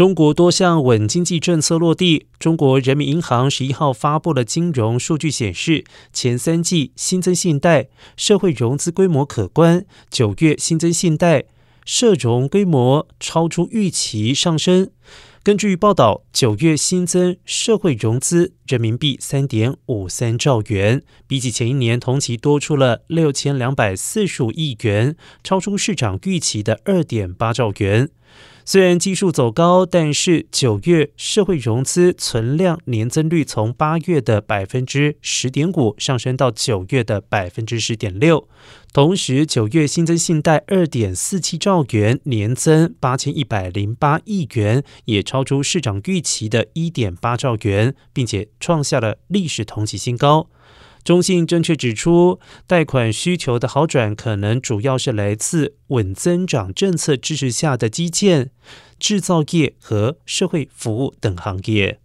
中国多项稳经济政策落地。中国人民银行十一号发布了金融数据，显示前三季新增信贷、社会融资规模可观。九月新增信贷、社融规模超出预期上升。根据报道，九月新增社会融资人民币三点五三兆元，比起前一年同期多出了六千两百四十五亿元，超出市场预期的二点八兆元。虽然基数走高，但是九月社会融资存量年增率从八月的百分之十点五上升到九月的百分之十点六。同时，九月新增信贷二点四七兆元，年增八千一百零八亿元，也超出市场预期的一点八兆元，并且创下了历史同期新高。中信证券指出，贷款需求的好转可能主要是来自稳增长政策支持下的基建、制造业和社会服务等行业。